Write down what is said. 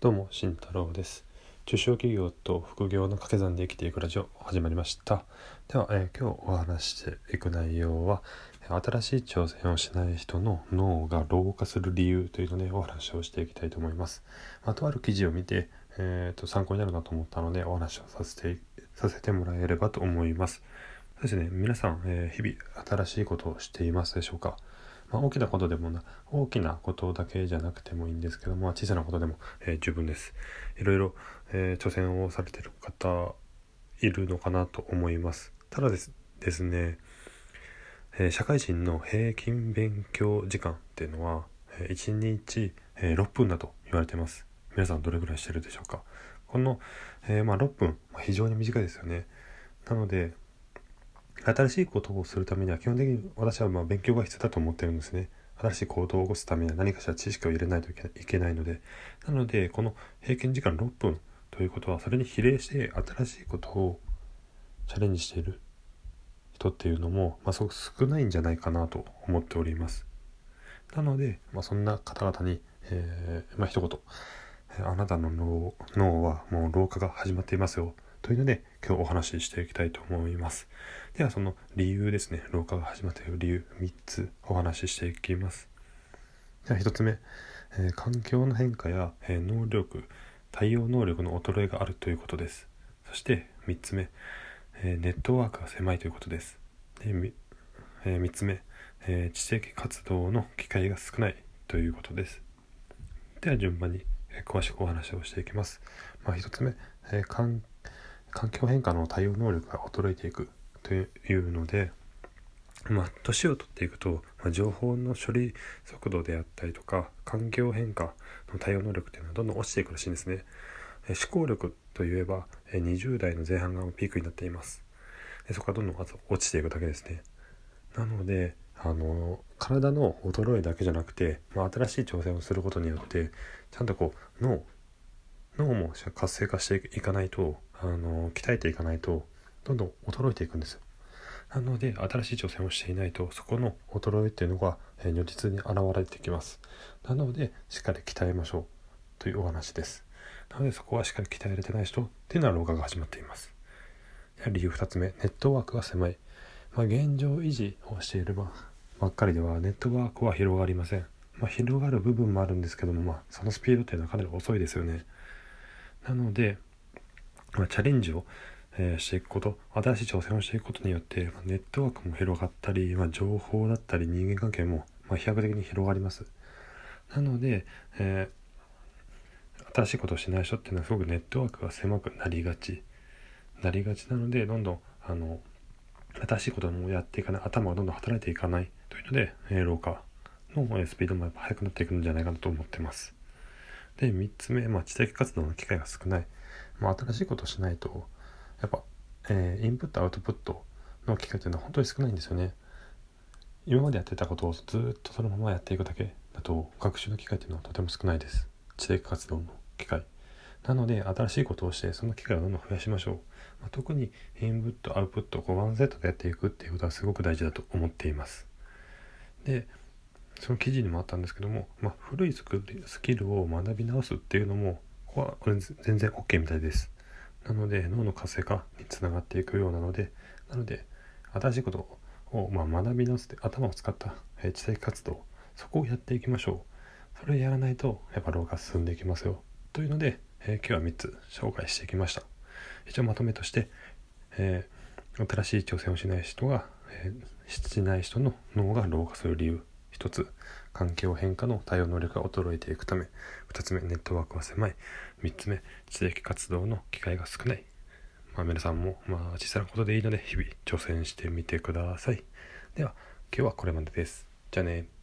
どうも慎太郎です。中小企業と副業の掛け算で生きていくラジオ始まりました。では、えー、今日お話していく内容は新しい挑戦をしない人の脳が老化する理由というのでお話をしていきたいと思います。まあ、とある記事を見て、えーと、参考になるなと思ったのでお話をさせてさせてもらえればと思います。そうですね。皆さん、えー、日々新しいことをしていますでしょうか？まあ、大きなことでもな大きなことだけじゃなくてもいいんですけども、まあ、小さなことでも、えー、十分です。いろいろ、えー、挑戦をされてる方いるのかなと思います。ただですですね、えー、社会人の平均勉強時間っていうのは、え、1日、えー、6分だと言われてます。皆さんどれぐらいしてるでしょうかこの、えまあ、6分、非常に短いですよね。なので、新しいことをするためには基本的に私はま勉強が必要だと思ってるんですね。新しい行動を起こすためには何かしら知識を入れないといけないので。なので、この平均時間6分ということは、それに比例して新しいことをチャレンジしている人っていうのも、まあ、すごく少ないんじゃないかなと思っております。なので、まあ、そんな方々に、えー、まあ、一言、あなたの脳はもう老化が始まっていますよ。というので今日お話ししていきたいと思います。ではその理由ですね、老化が始まった理由3つお話ししていきます。では1つ目、えー、環境の変化や、えー、能力、対応能力の衰えがあるということです。そして3つ目、えー、ネットワークが狭いということです。でえ3つ目、え知的活動の機会が少ないということです。では順番に詳しくお話をしていきます。まあ、1つ目、え環環境変化の対応能力が衰えていくというので、まあ、年を取っていくと、まあ、情報の処理速度であったりとか環境変化の対応能力っていうのはどんどん落ちていくらしいんですね。思考力といえば20代の前半がピークになっていますで。そこからどんどん落ちていくだけですね。なのであの体の衰えだけじゃなくて、まあ、新しい挑戦をすることによってちゃんとこう脳脳も活性化していかないとあの鍛えていかないとどんどん衰えていくんですなので新しい挑戦をしていないとそこの衰えっていうのが、え、如実に現れてきます。なのでしっかり鍛えましょう。というお話です。なのでそこはしっかり鍛えられてない人っていうのは老化が始まっています。理由2つ目ネットワークが狭い、まあ、現状維持をしていればばっかりではネットワークは広がりません。まあ、広がる部分もあるんですけども、まあ、そのスピードっていうのはかなり遅いですよね。なので、まあ、チャレンジを、えー、していくこと新しい挑戦をしていくことによって、まあ、ネットワークも広がったり、まあ、情報だったり人間関係も、ま、飛躍的に広がります。なので、えー、新しいことをしない人っていうのはすごくネットワークが狭くなりがちなりがちなのでどんどんあの新しいこともやっていかない頭がどんどん働いていかないというので、えー、老化のスピードもやっぱ速くなっていくんじゃないかなと思ってます。で3つ目、まあ、知的活動の機会が少ない、まあ、新しいことをしないとやっぱ、えー、インプットアウトプットの機会というのは本当に少ないんですよね。今までやってたことをずっとそのままやっていくだけだと学習の機会というのはとても少ないです。知的活動の機会。なので新しいことをしてその機会をどんどん増やしましょう、まあ、特にインプットアウトプットをこうワンセットでやっていくっていうことはすごく大事だと思っています。でその記事にもあったんですけども、まあ、古いスキルを学び直すっていうのもここは全然 OK みたいです。なので脳の活性化につながっていくようなのでなので新しいことをまあ学び直すって頭を使った、知的活動そこをやっていきましょう。それをやらないとやっぱ老化進んでいきますよ。というので、えー、今日は3つ紹介していきました。一応まとめとして、えー、新しい挑戦をしない人が、えー、しない人の脳が老化する理由。1つ環境変化の対応能力が衰えていくため2つ目ネットワークは狭い。3つ目地域活動の機会が少ない。まあ皆さんもまあ小さなことでいいので日々挑戦してみてください。では今日はこれまでです。じゃあね。